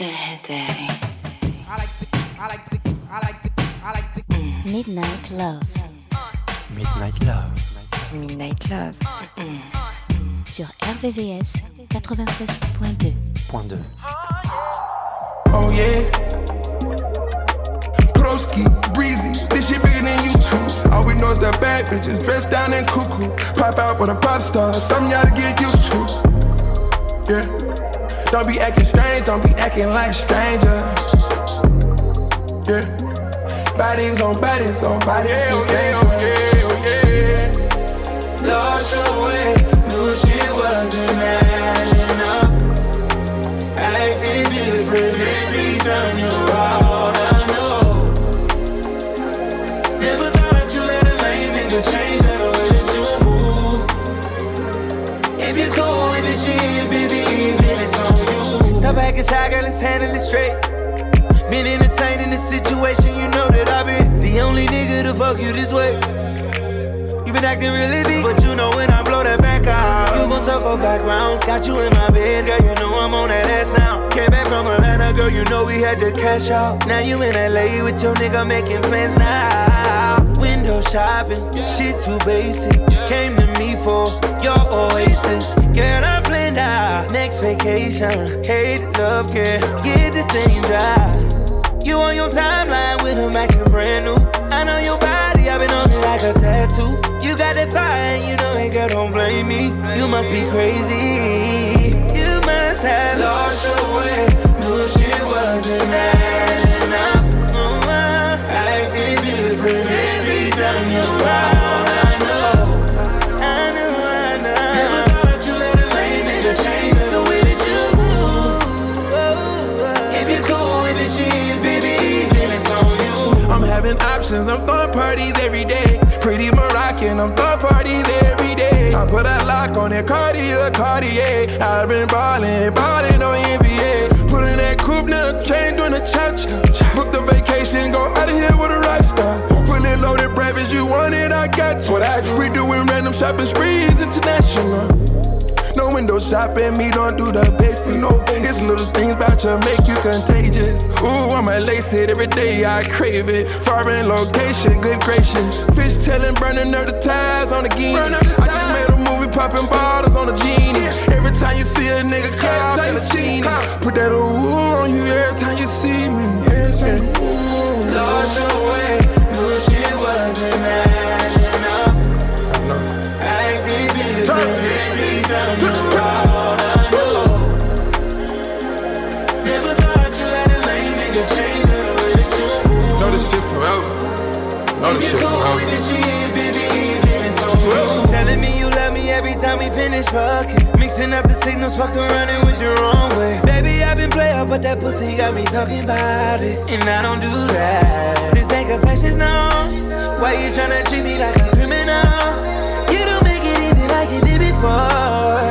Go ahead, Daddy. I like the, I like the, I like the, I like the. Mm. Midnight Love. Midnight Love. Midnight Love. Mm. Sur RVVS 96.2. Point 2. Oh yeah. Broski, breezy, this shit bigger than you two. All we know is that bad bitches dressed down in cuckoo. Pop out with a pop star, something y'all to get used to. Yeah. Don't be acting strange, don't be acting like stranger. Yeah. Bodies on bodies on bodies. Yeah, oh yeah, oh yeah, oh yeah. Lost your way, knew she wasn't adding up. Acting different every time you're out. Acting shy, girl, let's handle it straight. Been entertaining this situation, you know that I've been the only nigga to fuck you this way. You been acting really deep, but you know when I blow that back out, you gon' circle back round. Got you in my bed, girl, you know I'm on that ass now. Came back from Atlanta, girl, you know we had to cash out. Now you in LA with your nigga making plans now. Window shopping, shit too basic. Came to me for your oasis. Girl, I'm planned out next vacation. Hate love, care, get this thing dry. You on your timeline with him acting brand new. I know your body, I've been on it like a tattoo. You got that fire, and you know ain't girl, don't blame me. You must be crazy. You must have lost your way. Knew shit wasn't adding options. I'm throwing parties every day. Pretty Moroccan, I'm throwing parties every day. I put a lock on that Cartier, Cartier. I've been ballin', ballin' on NBA. Put in that coupe, now chain doing a church. Book the vacation, go out of here with a rock star. Fully loaded breakfast, you want it, I got you. What I do, we doing random shopping sprees, international. Window shopping, me don't do the basics. No, it's little things about you make you contagious. Ooh, I'm a lace it every day, I crave it. Foreign location, good gracious. Fish telling, burning up the ties on the game. I just made a movie, popping bottles on the genie. Every time you see a nigga cop in a genie, put that ooh on you every time you see me. Every time, ooh. Lost your way, knew she wasn't adding Know this shit forever. Telling me you love me every time we finish fucking. Mixing up the signals, fucking running with the wrong way. Baby, I've been player, but that pussy got me talking about it. And I don't do that. This ain't confessions, no. Why you tryna treat me like a criminal? You don't make it easy like you did before.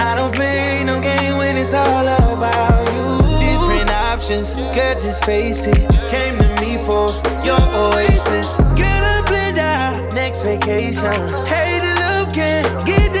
I don't play no game when it's all you. Options, girl, just face it. Came to me for your oasis. Girl, I'm blend out next vacation. Hey, the love can get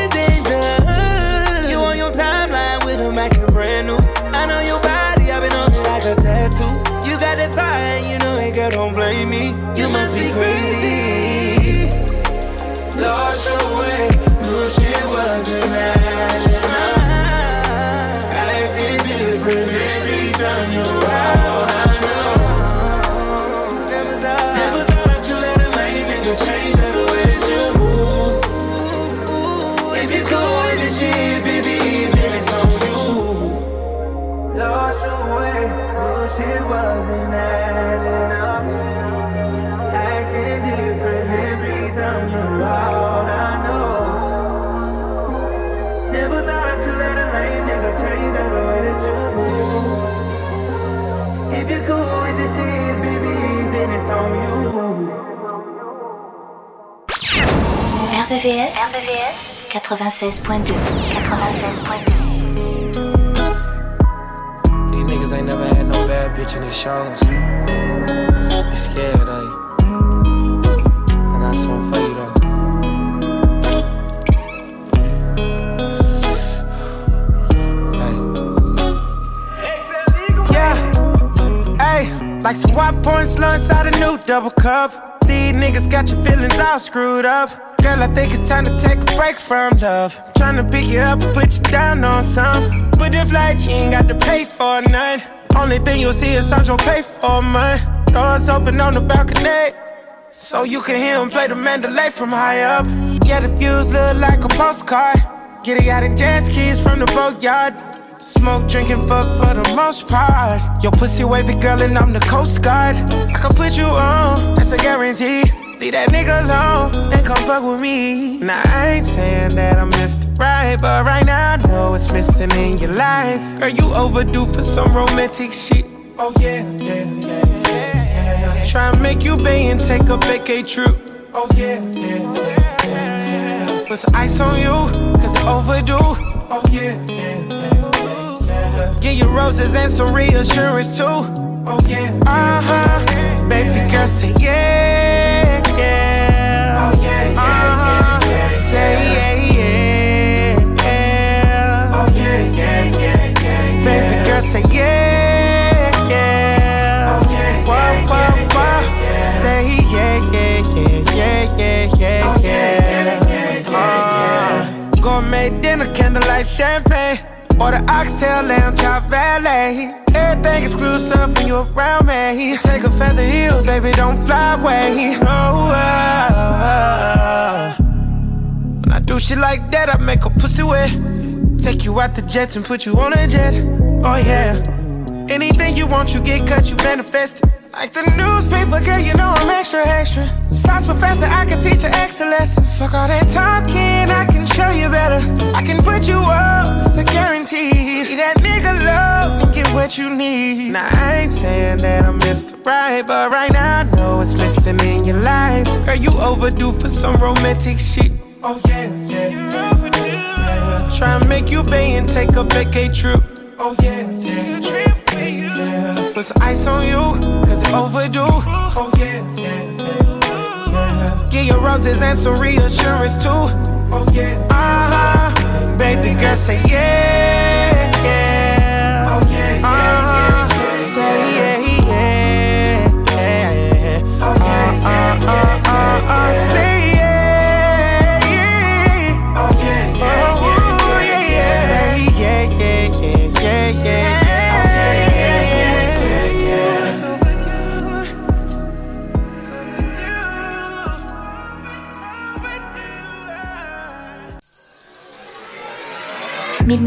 RVVS, RVVS 96.2 96.2 These niggas ain't never had no bad bitch in these shows. They scared, eh? I got something for you though. Like some white points slow inside a new double cup. These niggas got your feelings all screwed up. Girl, I think it's time to take a break from love. Tryna pick you up and put you down on some. But if like you ain't got to pay for none. Only thing you'll see is Sandro pay for mine. Doors open on the balcony. So you can hear him play the Mandalay from high up. Yeah, the views look like a postcard. Get it out in jazz keys from the boatyard. Smoke, drinking, fuck for the most part. Your pussy wavy girl, and I'm the Coast Guard. I can put you on, that's a guarantee. Leave that nigga alone and come fuck with me. Now I ain't saying that I'm Mr. Right, but right now I know it's missing in your life. Girl, you overdue for some romantic shit. Oh yeah, yeah, yeah, yeah. yeah. Try and make you pay and take a vacay trip. Oh yeah, yeah, yeah, yeah. Put some ice on you, cause it overdue. Oh yeah, yeah, yeah, yeah. Get your roses and some reassurance too. Oh yeah, uh huh. Baby girl, say yeah, yeah. Oh yeah, yeah, uh-huh. yeah, yeah, Say yeah, yeah. Oh yeah, yeah, yeah, yeah. Baby girl, say yeah, yeah. Oh yeah, whoa, whoa, whoa. Say yeah, yeah, yeah, yeah, yeah, yeah, yeah. Uh, gourmet dinner, candlelight champagne. Order oxtail, lamb chop, valet. Everything exclusive when you around me. Take a feather heels, baby, don't fly away. No, uh, when I do shit like that, I make a pussy wet. Take you out the jets and put you on a jet. Oh yeah. Anything you want, you get cut, you manifest it. Like the newspaper, girl, you know I'm extra, extra. Science professor, I can teach you excellence. Fuck all that talking, I can show you better. I can put you up, it's a guarantee. That nigga love and get what you need. Now, I ain't saying that I'm Mr. Right, but right now I know it's missing in your life. Girl, you overdue for some romantic shit. Oh, yeah, yeah. You're overdue. Yeah. Try and make you pay and take a vacay trip. Oh, yeah, yeah. Trip you. Yeah. Some ice on you, cause it overdue. Oh, yeah, yeah, yeah. yeah. Get your roses and some reassurance too. Oh, yeah. Uh huh. Baby girl, say yeah,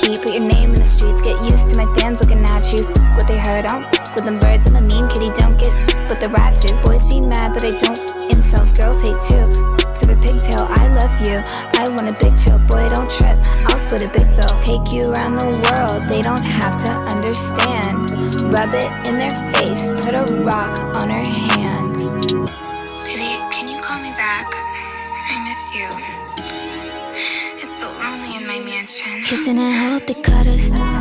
heat. Put your name in the streets. Get used to my fans looking at you. What they heard, I don't with them birds. I'm a mean kitty, don't get but the rats do. Boys be mad that I don't. Incels, girls hate too. To the pigtail, I love you. I want a big chill, boy, don't trip. I'll split a big bill. Take you around the world, they don't have to understand. Rub it in their face, put a rock and hope they cut us,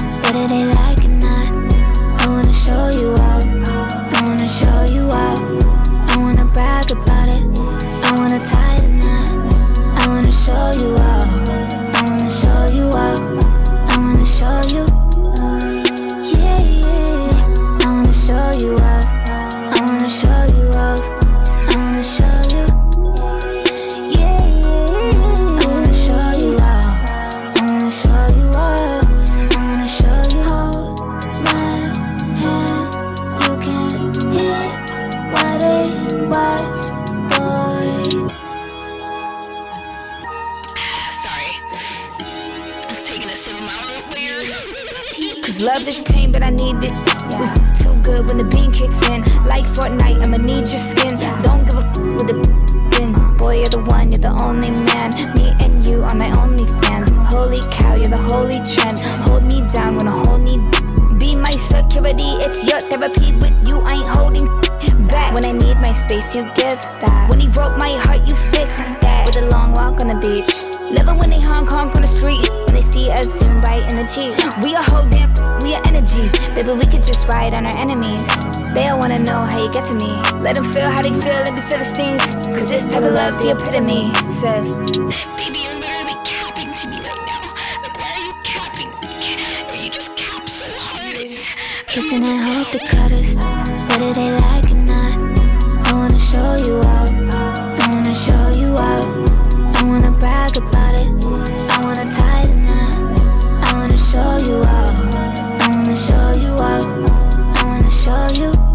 Baby, we could just ride on our enemies. They all wanna know how you get to me. Let them feel how they feel, let me feel the stings. Cause this type of love's the epitome. Said, Baby, you're literally capping to me right now. Like, why are you capping? You just cap so hard. Kissing and hope they cut us. Whether they like or not. I wanna show you out. I wanna show you out. I wanna brag about it. I wanna tie the knot. I wanna show you out. Out. I wanna show you.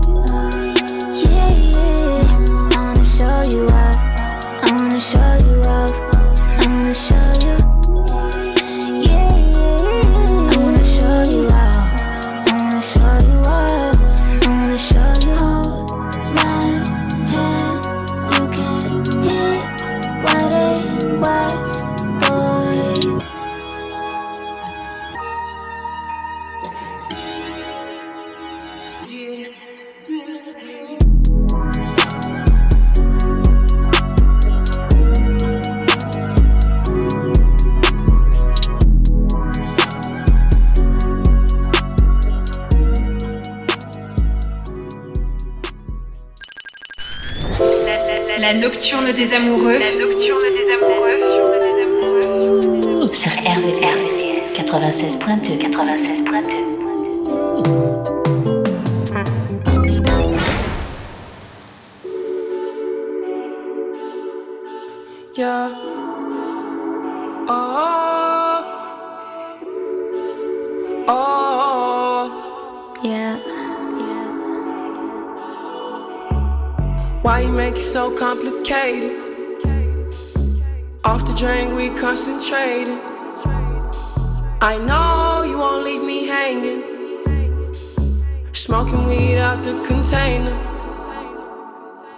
Nocturne des amoureux. La nocturne des amoureux. Sur RVRVCS 96.2 96.2 so complicated? Off the drain, we concentrated. I know you won't leave me hanging. Smoking weed out the container.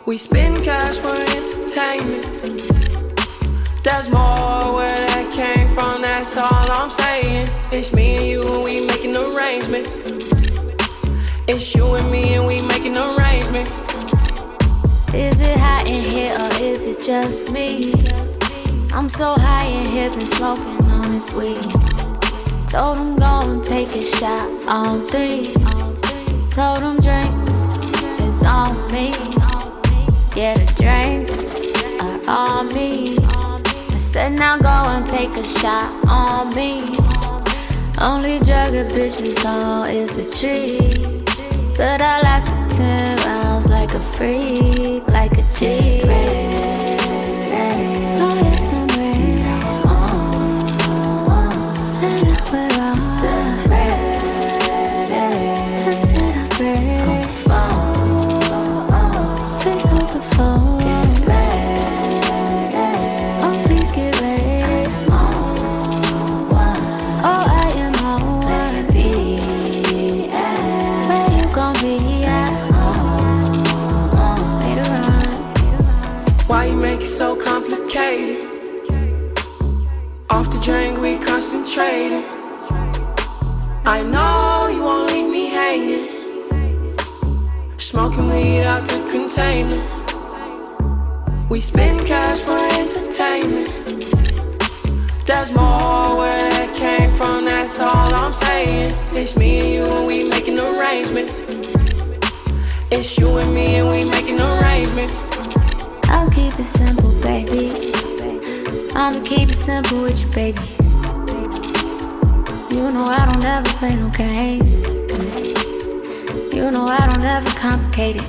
We spend cash for entertainment. There's more where that came from, that's all I'm saying. It's me and you, and we making arrangements. It's you and me, and we making arrangements. Is it hot in here or is it just me? I'm so high in here, been smoking on this weed. Told him go and take a shot on three. Told him drinks is on me. Yeah, the drinks are on me. I said now go and take a shot on me. Only drug a bitch is on is the tree. But I lasted 10 rounds like a freak, like a G. concentrated. I know you won't leave me hanging. Smoking weed out the container. We spend cash for entertainment. There's more where that came from, that's all I'm saying. It's me and you, and we making arrangements. It's you and me, and we making arrangements. I'll keep it simple, baby. I'ma keep it simple with you, baby. You know I don't ever play no games. You know I don't ever complicate it.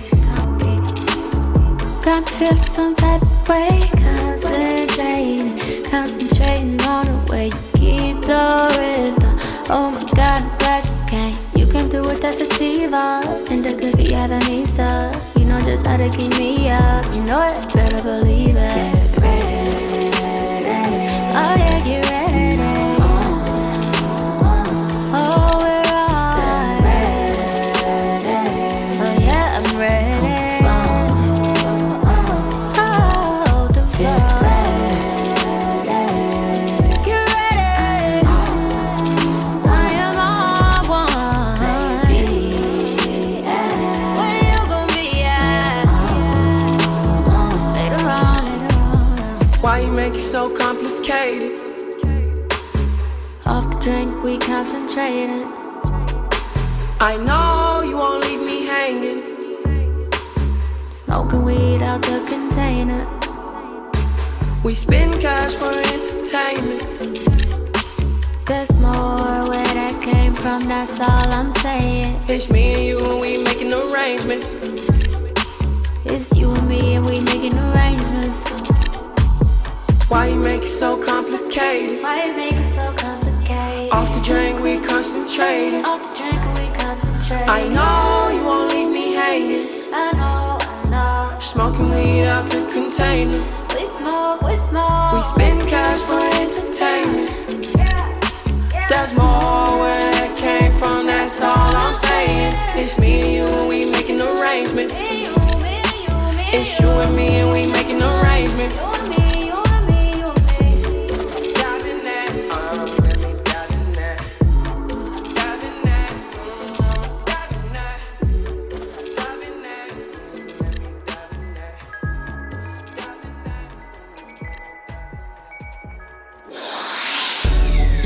Got me feeling some type of way. Concentrating, concentrating on the way you keep the rhythm. Oh my god, I'm glad you came. You came through with that sativa. And the could be having me stuck. You know just how to keep me up. You know it, better believe it. Drink, we concentrating. I know you won't leave me hanging. Smoking weed out the container. We spend cash for entertainment. There's more where that came from, that's all I'm saying. It's me and you, and we making arrangements. It's you and me, and we making arrangements. Why you make it so complicated? Why you make it so complicated? Off the drink, we concentrating. Off the drink, we concentrating. I know you won't leave me hanging. I know, I know. Smoking weed out the container. We smoke, we smoke. We spend cash for entertainment. Yeah, yeah. There's more where that came from, that's all I'm saying. It's me and you, and we making arrangements. It's you and me, and we making arrangements.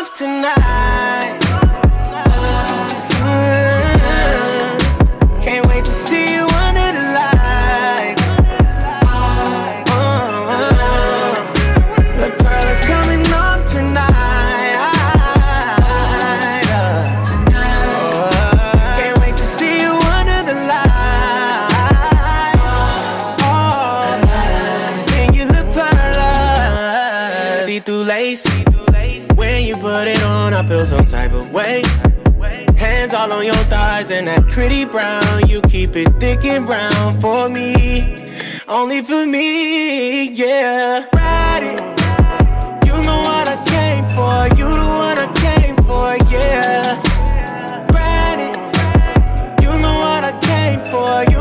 off tonight. And that pretty brown. You keep it thick and brown for me. Only for me, yeah. Ride it. You know what I came for. You the one I came for, yeah. Ride it. You know what I came for. You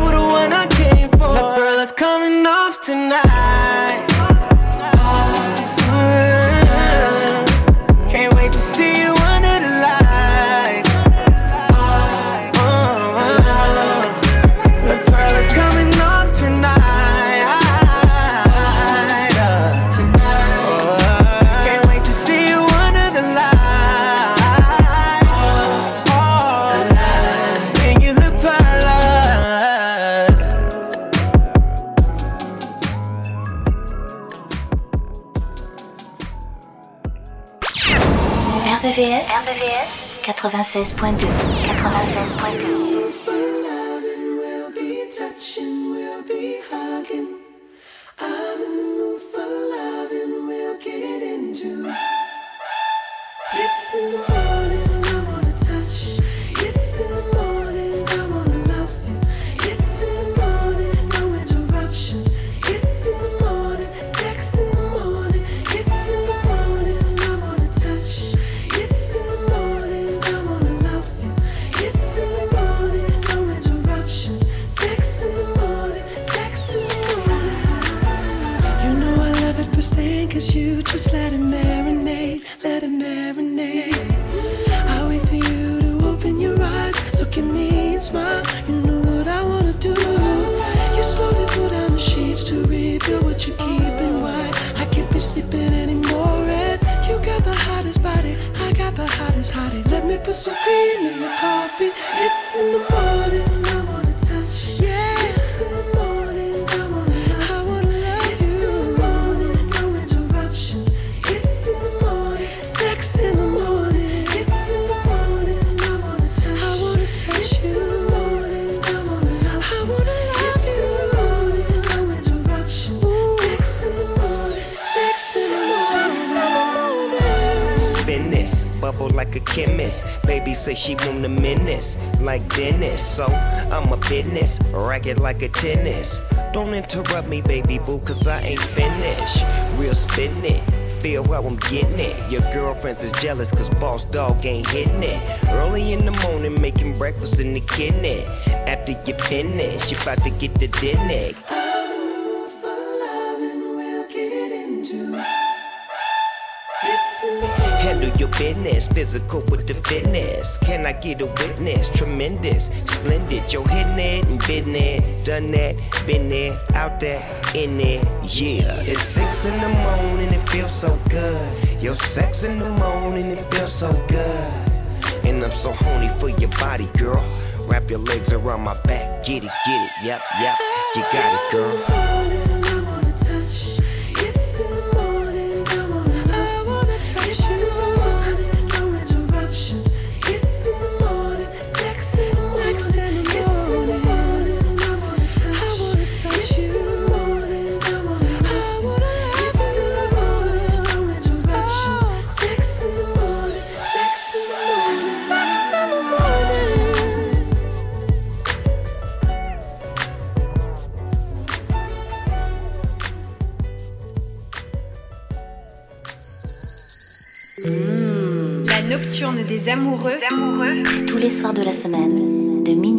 96.2 96.2 I'm getting it. Your girlfriends is jealous cause boss dog ain't hitting it. Early in the morning, making breakfast in the kitchen. After you finish, you about to get the dinner. Handle your business, physical with the fitness. Can I get a witness? Tremendous, splendid. You're hitting it and been there, done that, been there, out there, in there. Yeah, it's six in the morning, it feels so good. Your sex in the morning, it feels so good. And I'm so horny for your body, girl. Wrap your legs around my back, get it, get it, yep, yep. You got it, girl. Des amoureux, tous les soirs de la semaine, de minuit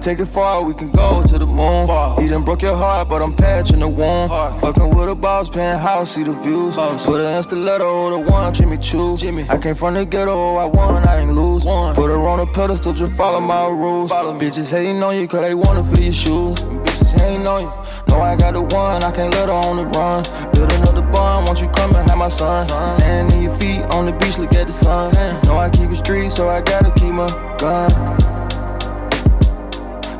take it far, we can go to the moon. Far. He done broke your heart, but I'm patching the wound. Hard. Fucking with a boss, penthouse, see the views. Boss. Put her in stiletto, the one Jimmy Choo. Jimmy. I came from the ghetto, I won, I ain't lose. One. Put her on a pedestal, just follow my rules. Follow Bitches hating on you, cause they wanna feel your shoes. Bitches hating on you. Know I got the one, I can't let her on the run. Build bond, won't you come and have my son? Sand in your feet on the beach, look at the sun. Know I keep it street, so I gotta keep my gun.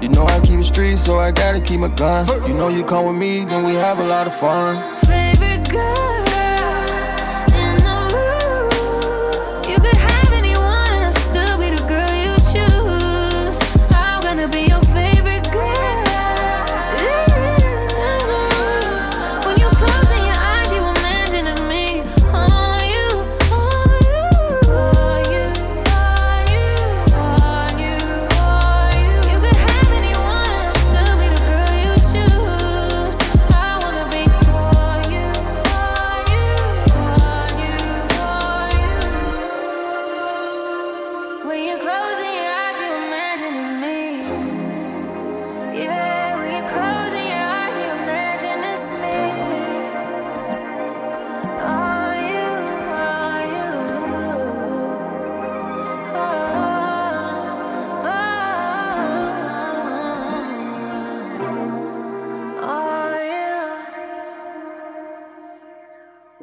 You know I keep it street, so I gotta keep my gun. You know you come with me, then we have a lot of fun. Favorite girl.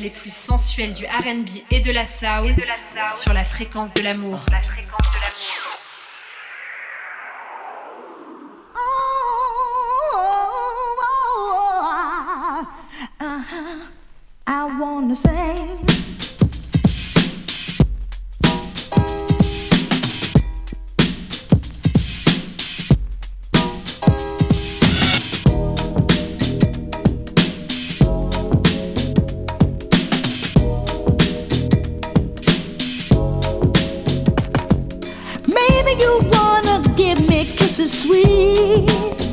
les plus sensuels du RB et de la soul sur la fréquence de l'amour. kiss is sweet.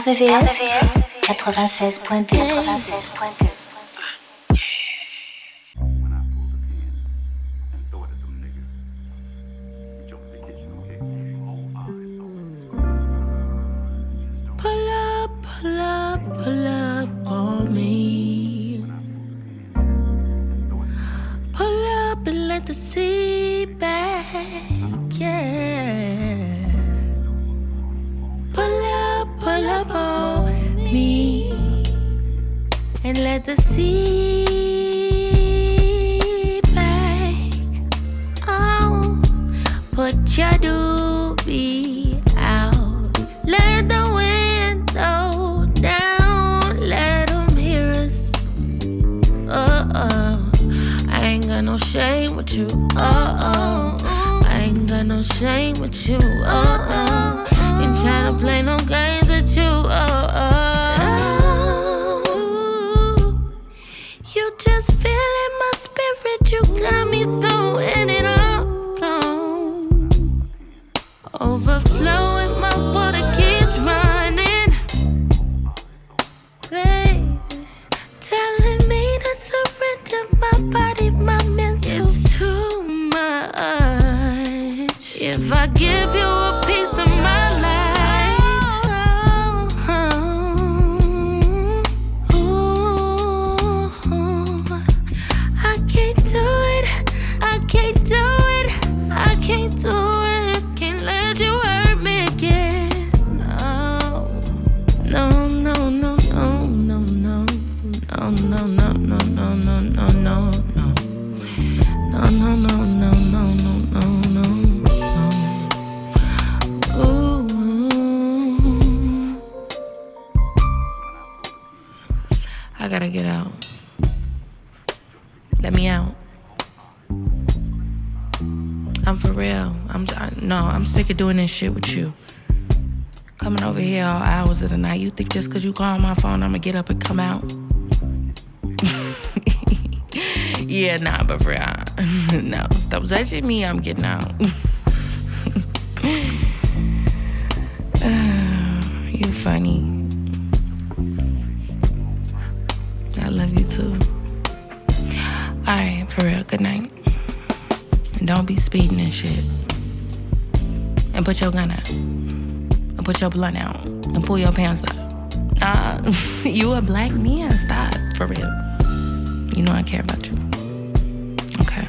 RVVS, 96.2. 96.2. get out. Let me out. I'm for real. I'm I, no. I'm sick of doing this shit with you. Coming over here all hours of the night. You think just cause you call my phone, I'ma get up and come out? yeah, nah, but for real, no. Stop touching me. I'm getting out. you funny. Night. And don't be speeding and shit. And put your gun out. And put your blunt out. And pull your pants up. Uh, you a black man. Stop, for real. You know I care about you. Okay.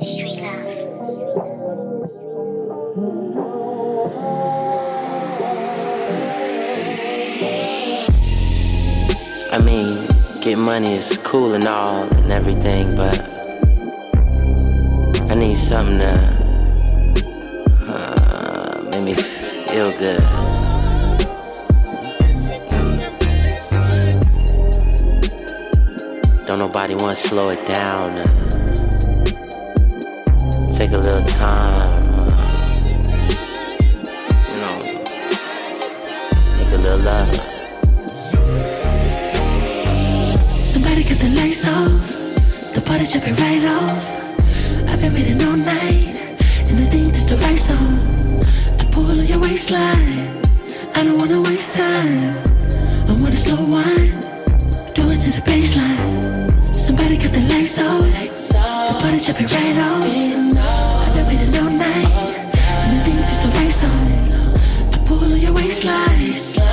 Street love. I mean, get money is cool and all and everything, but I need something to good. Don't nobody want to slow it down. Uh. Take a little time. Uh. You know, Take a little love. Somebody get the lights off. The party jumping right off. I've been waiting all night, and I think this the right song full on your waistline. I don't wanna waste time. I wanna slow wine. Do it to the baseline. Somebody cut the lights off. The body jumping right off. I've been waiting all night, and I think this the right song. I pull on your waistline.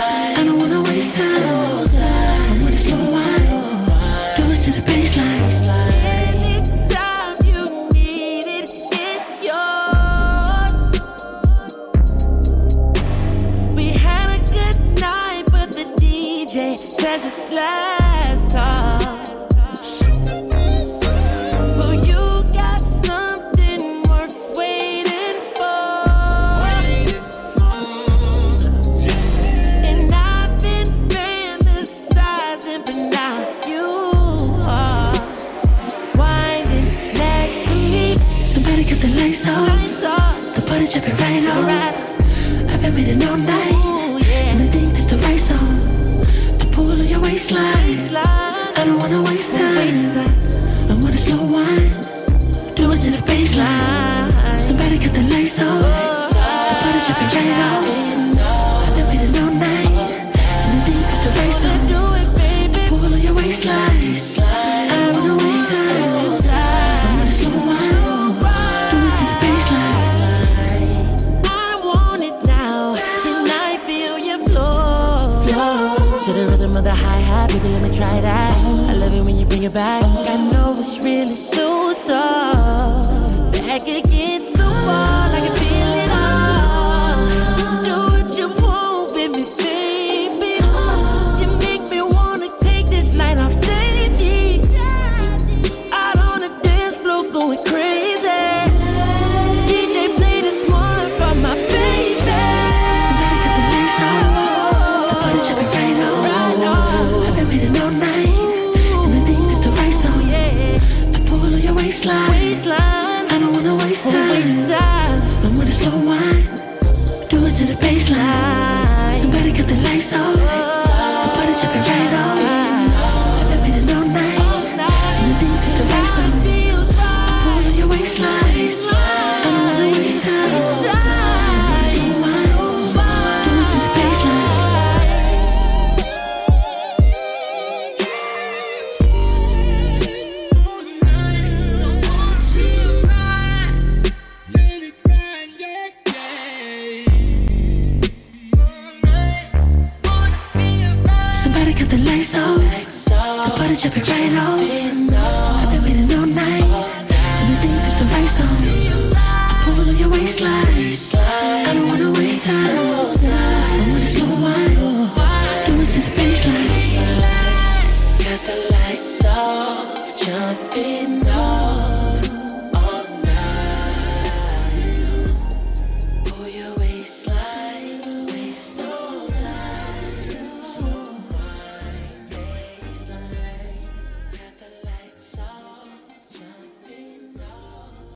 the rhythm of the hi hat, baby, let me try that. I love it when you bring it back. I know it's really so soft. Back against the wall, like